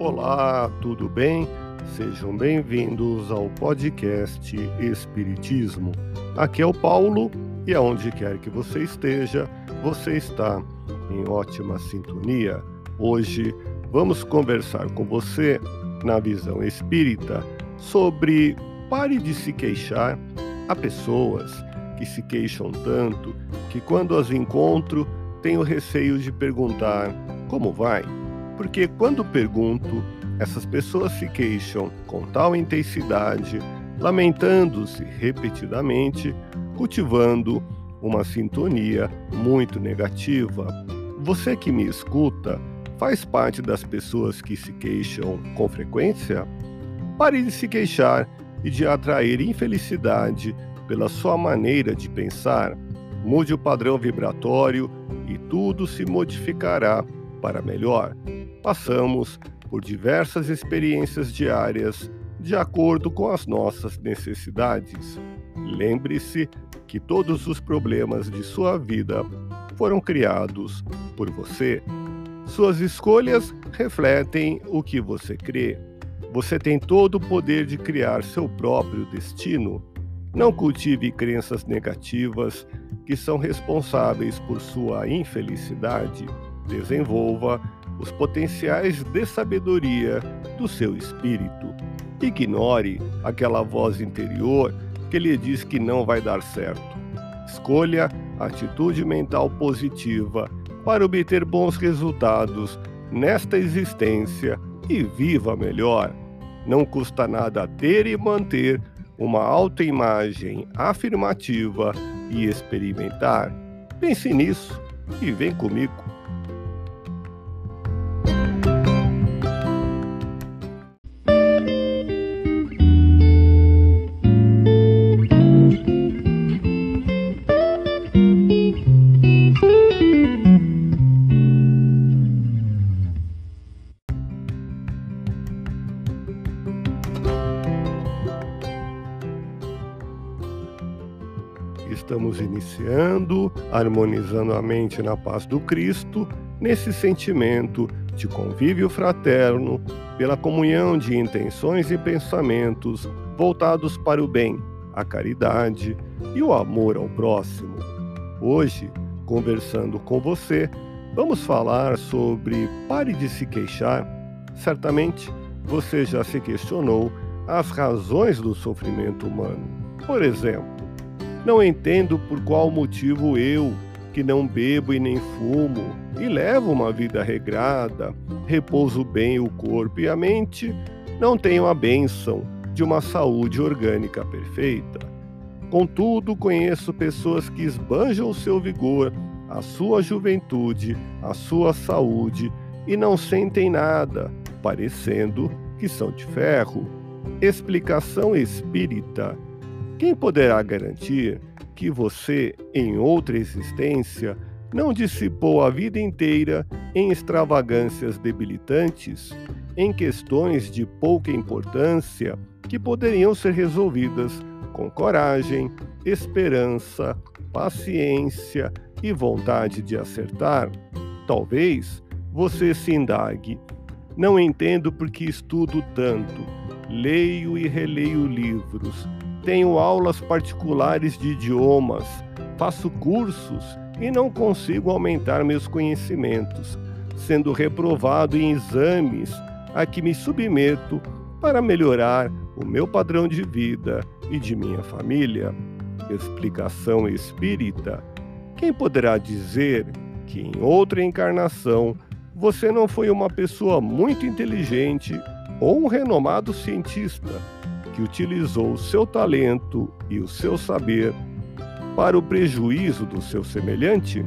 Olá, tudo bem? Sejam bem-vindos ao podcast Espiritismo. Aqui é o Paulo e aonde quer que você esteja, você está em ótima sintonia. Hoje vamos conversar com você, na visão espírita, sobre pare de se queixar. Há pessoas que se queixam tanto que, quando as encontro, tenho receio de perguntar como vai porque quando pergunto, essas pessoas se queixam com tal intensidade, lamentando-se repetidamente, cultivando uma sintonia muito negativa. Você que me escuta faz parte das pessoas que se queixam com frequência? Pare de se queixar e de atrair infelicidade pela sua maneira de pensar. Mude o padrão vibratório e tudo se modificará para melhor passamos por diversas experiências diárias de acordo com as nossas necessidades. Lembre-se que todos os problemas de sua vida foram criados por você. Suas escolhas refletem o que você crê. Você tem todo o poder de criar seu próprio destino. Não cultive crenças negativas que são responsáveis por sua infelicidade. Desenvolva os potenciais de sabedoria do seu espírito. Ignore aquela voz interior que lhe diz que não vai dar certo. Escolha atitude mental positiva para obter bons resultados nesta existência e viva melhor. Não custa nada ter e manter uma autoimagem afirmativa e experimentar. Pense nisso e vem comigo. Estamos iniciando, harmonizando a mente na paz do Cristo, nesse sentimento de convívio fraterno, pela comunhão de intenções e pensamentos voltados para o bem, a caridade e o amor ao próximo. Hoje, conversando com você, vamos falar sobre pare de se queixar. Certamente você já se questionou as razões do sofrimento humano. Por exemplo, não entendo por qual motivo eu, que não bebo e nem fumo, e levo uma vida regrada, repouso bem o corpo e a mente, não tenho a bênção de uma saúde orgânica perfeita. Contudo, conheço pessoas que esbanjam seu vigor, a sua juventude, a sua saúde e não sentem nada, parecendo que são de ferro. Explicação espírita quem poderá garantir que você, em outra existência, não dissipou a vida inteira em extravagâncias debilitantes, em questões de pouca importância que poderiam ser resolvidas com coragem, esperança, paciência e vontade de acertar? Talvez você se indague. Não entendo por que estudo tanto, leio e releio livros tenho aulas particulares de idiomas, faço cursos e não consigo aumentar meus conhecimentos, sendo reprovado em exames a que me submeto para melhorar o meu padrão de vida e de minha família. Explicação espírita: quem poderá dizer que em outra encarnação você não foi uma pessoa muito inteligente ou um renomado cientista? Que utilizou o seu talento e o seu saber para o prejuízo do seu semelhante?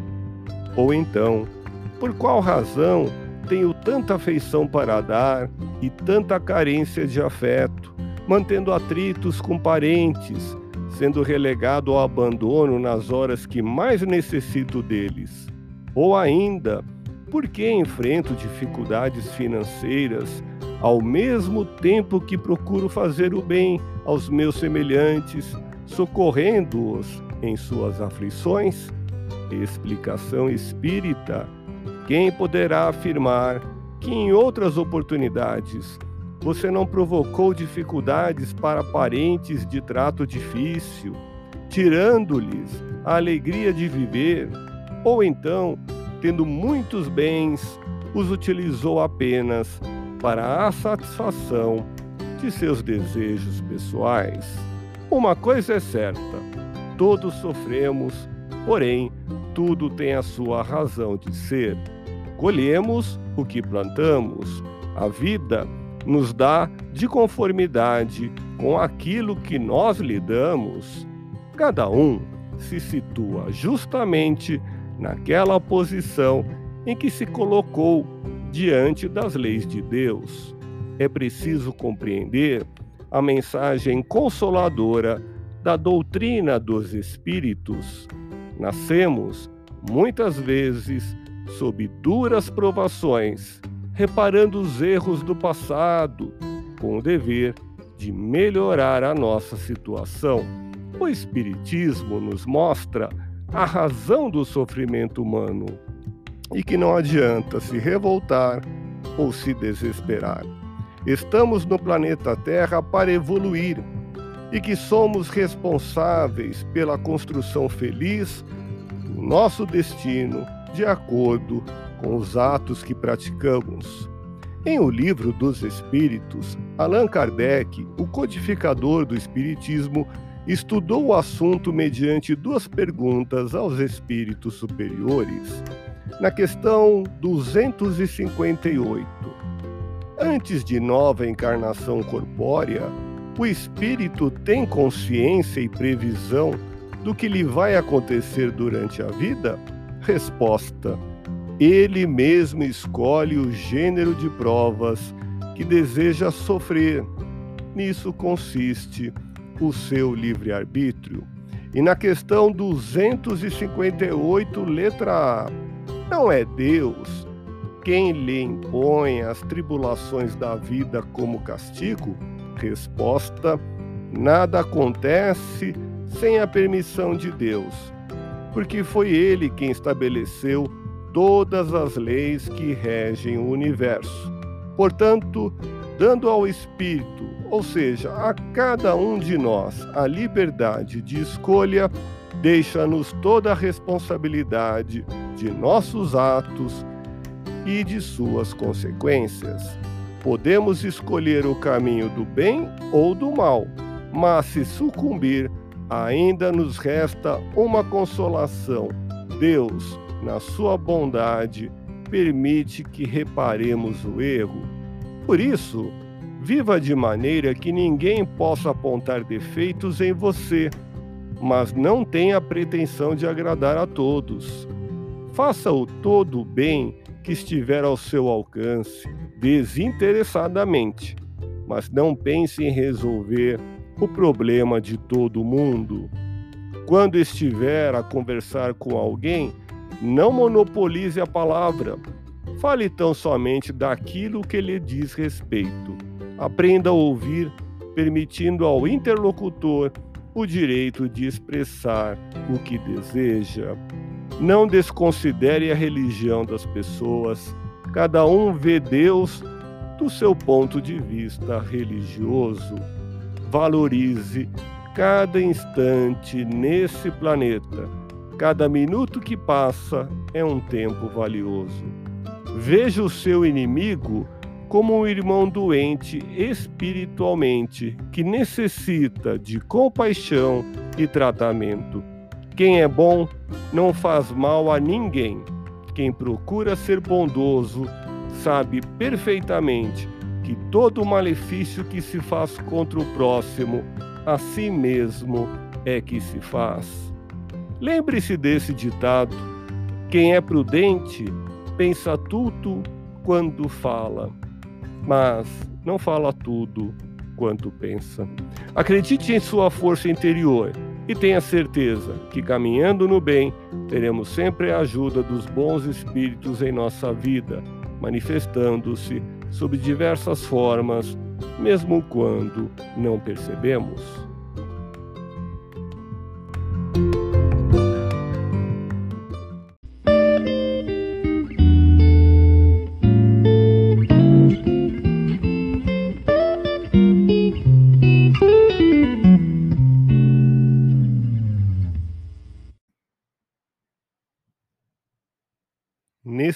Ou então, por qual razão tenho tanta afeição para dar e tanta carência de afeto, mantendo atritos com parentes, sendo relegado ao abandono nas horas que mais necessito deles? Ou ainda, por que enfrento dificuldades financeiras ao mesmo tempo que procuro fazer o bem aos meus semelhantes, socorrendo-os em suas aflições? Explicação espírita: quem poderá afirmar que em outras oportunidades você não provocou dificuldades para parentes de trato difícil, tirando-lhes a alegria de viver, ou então, tendo muitos bens, os utilizou apenas para a satisfação de seus desejos pessoais. Uma coisa é certa: todos sofremos, porém, tudo tem a sua razão de ser. Colhemos o que plantamos. A vida nos dá de conformidade com aquilo que nós lhe damos. Cada um se situa justamente naquela posição em que se colocou diante das leis de Deus. É preciso compreender a mensagem consoladora da doutrina dos Espíritos. Nascemos, muitas vezes, sob duras provações, reparando os erros do passado, com o dever de melhorar a nossa situação. O Espiritismo nos mostra a razão do sofrimento humano e que não adianta se revoltar ou se desesperar. Estamos no planeta Terra para evoluir e que somos responsáveis pela construção feliz do nosso destino de acordo com os atos que praticamos. Em O Livro dos Espíritos, Allan Kardec, o codificador do Espiritismo, estudou o assunto mediante duas perguntas aos espíritos superiores. Na questão 258, antes de nova encarnação corpórea, o espírito tem consciência e previsão do que lhe vai acontecer durante a vida? Resposta: ele mesmo escolhe o gênero de provas que deseja sofrer. Nisso consiste o seu livre-arbítrio. E na questão 258, letra A, não é Deus quem lhe impõe as tribulações da vida como castigo? Resposta: nada acontece sem a permissão de Deus, porque foi Ele quem estabeleceu todas as leis que regem o universo. Portanto, dando ao Espírito, ou seja, a cada um de nós, a liberdade de escolha, deixa-nos toda a responsabilidade de nossos atos e de suas consequências. Podemos escolher o caminho do bem ou do mal, mas se sucumbir, ainda nos resta uma consolação. Deus na sua bondade, permite que reparemos o erro. Por isso, viva de maneira que ninguém possa apontar defeitos em você, mas não tenha pretensão de agradar a todos. Faça o todo o bem que estiver ao seu alcance, desinteressadamente, mas não pense em resolver o problema de todo mundo. Quando estiver a conversar com alguém, não monopolize a palavra. Fale tão somente daquilo que lhe diz respeito. Aprenda a ouvir, permitindo ao interlocutor o direito de expressar o que deseja. Não desconsidere a religião das pessoas. Cada um vê Deus do seu ponto de vista religioso. Valorize cada instante nesse planeta Cada minuto que passa é um tempo valioso. Veja o seu inimigo como um irmão doente espiritualmente que necessita de compaixão e tratamento. Quem é bom não faz mal a ninguém. Quem procura ser bondoso sabe perfeitamente que todo malefício que se faz contra o próximo, a si mesmo é que se faz. Lembre-se desse ditado: quem é prudente pensa tudo quando fala, mas não fala tudo quanto pensa. Acredite em sua força interior e tenha certeza que caminhando no bem, teremos sempre a ajuda dos bons espíritos em nossa vida, manifestando-se sob diversas formas, mesmo quando não percebemos.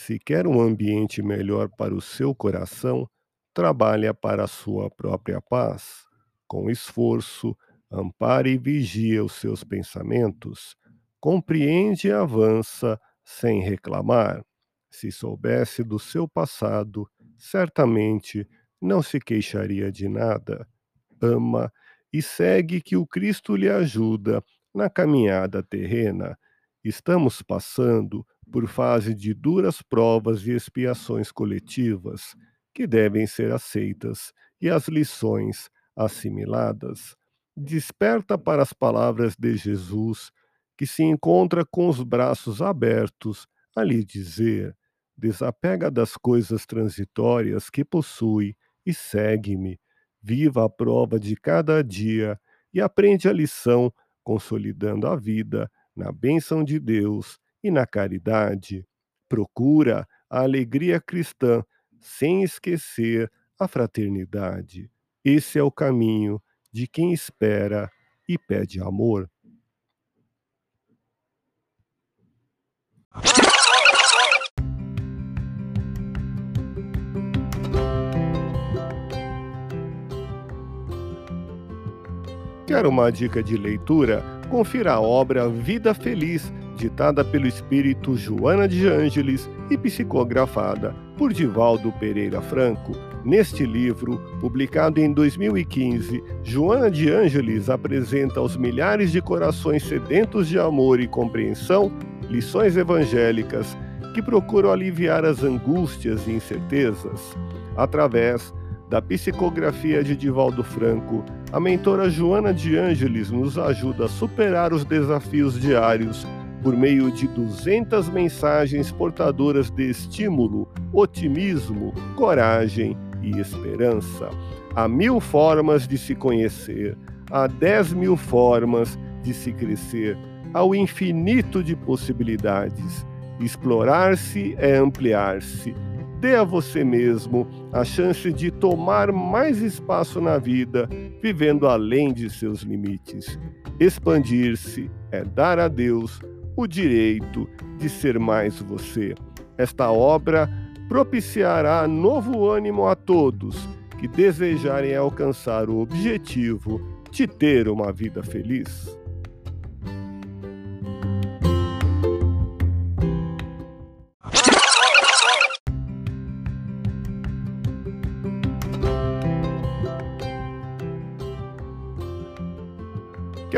Se quer um ambiente melhor para o seu coração, trabalha para a sua própria paz. Com esforço, ampare e vigia os seus pensamentos, compreende e avança sem reclamar. Se soubesse do seu passado, certamente não se queixaria de nada. Ama e segue que o Cristo lhe ajuda na caminhada terrena. Estamos passando por fase de duras provas e expiações coletivas que devem ser aceitas e as lições assimiladas. Desperta para as palavras de Jesus, que se encontra com os braços abertos a lhe dizer: desapega das coisas transitórias que possui e segue-me. Viva a prova de cada dia e aprende a lição, consolidando a vida na bênção de Deus e na caridade. Procura a alegria cristã sem esquecer a fraternidade. Esse é o caminho de quem espera e pede amor. Quer uma dica de leitura? Confira a obra Vida Feliz, ditada pelo espírito Joana de Ângeles e psicografada por Divaldo Pereira Franco. Neste livro, publicado em 2015, Joana de Ângeles apresenta aos milhares de corações sedentos de amor e compreensão lições evangélicas que procuram aliviar as angústias e incertezas através da psicografia de Divaldo Franco, a mentora Joana de Ângeles nos ajuda a superar os desafios diários por meio de 200 mensagens portadoras de estímulo, otimismo, coragem e esperança. Há mil formas de se conhecer, há dez mil formas de se crescer, há o infinito de possibilidades. Explorar-se é ampliar-se Dê a você mesmo a chance de tomar mais espaço na vida, vivendo além de seus limites. Expandir-se é dar a Deus o direito de ser mais você. Esta obra propiciará novo ânimo a todos que desejarem alcançar o objetivo de ter uma vida feliz.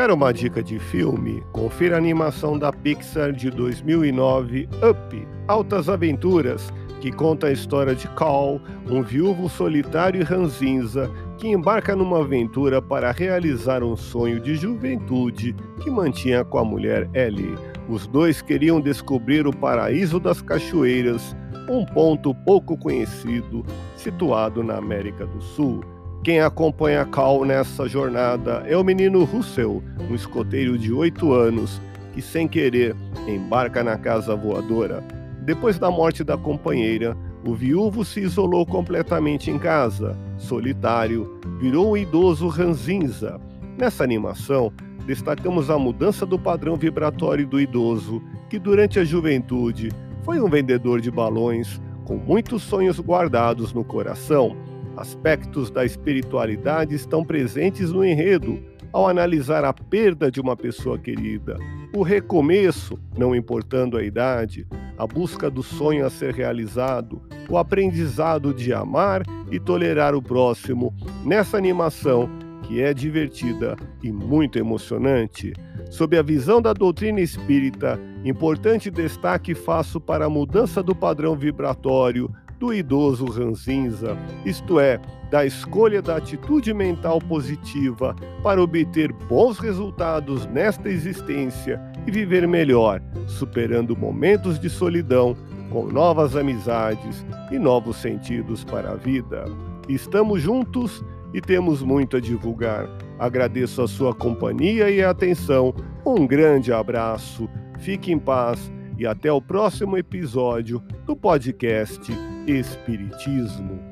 Quer uma dica de filme? Confira a animação da Pixar de 2009, Up Altas Aventuras, que conta a história de Cal, um viúvo solitário e ranzinza que embarca numa aventura para realizar um sonho de juventude que mantinha com a mulher Ellie. Os dois queriam descobrir o paraíso das cachoeiras, um ponto pouco conhecido situado na América do Sul. Quem acompanha Cal nessa jornada é o menino Russell, um escoteiro de 8 anos que, sem querer, embarca na casa voadora. Depois da morte da companheira, o viúvo se isolou completamente em casa, solitário, virou um idoso ranzinza. Nessa animação, destacamos a mudança do padrão vibratório do idoso, que durante a juventude foi um vendedor de balões com muitos sonhos guardados no coração Aspectos da espiritualidade estão presentes no enredo ao analisar a perda de uma pessoa querida, o recomeço, não importando a idade, a busca do sonho a ser realizado, o aprendizado de amar e tolerar o próximo nessa animação que é divertida e muito emocionante. Sob a visão da doutrina espírita, importante destaque faço para a mudança do padrão vibratório do idoso ranzinza, isto é, da escolha da atitude mental positiva para obter bons resultados nesta existência e viver melhor, superando momentos de solidão com novas amizades e novos sentidos para a vida. Estamos juntos e temos muito a divulgar. Agradeço a sua companhia e atenção. Um grande abraço, fique em paz e até o próximo episódio do podcast Espiritismo.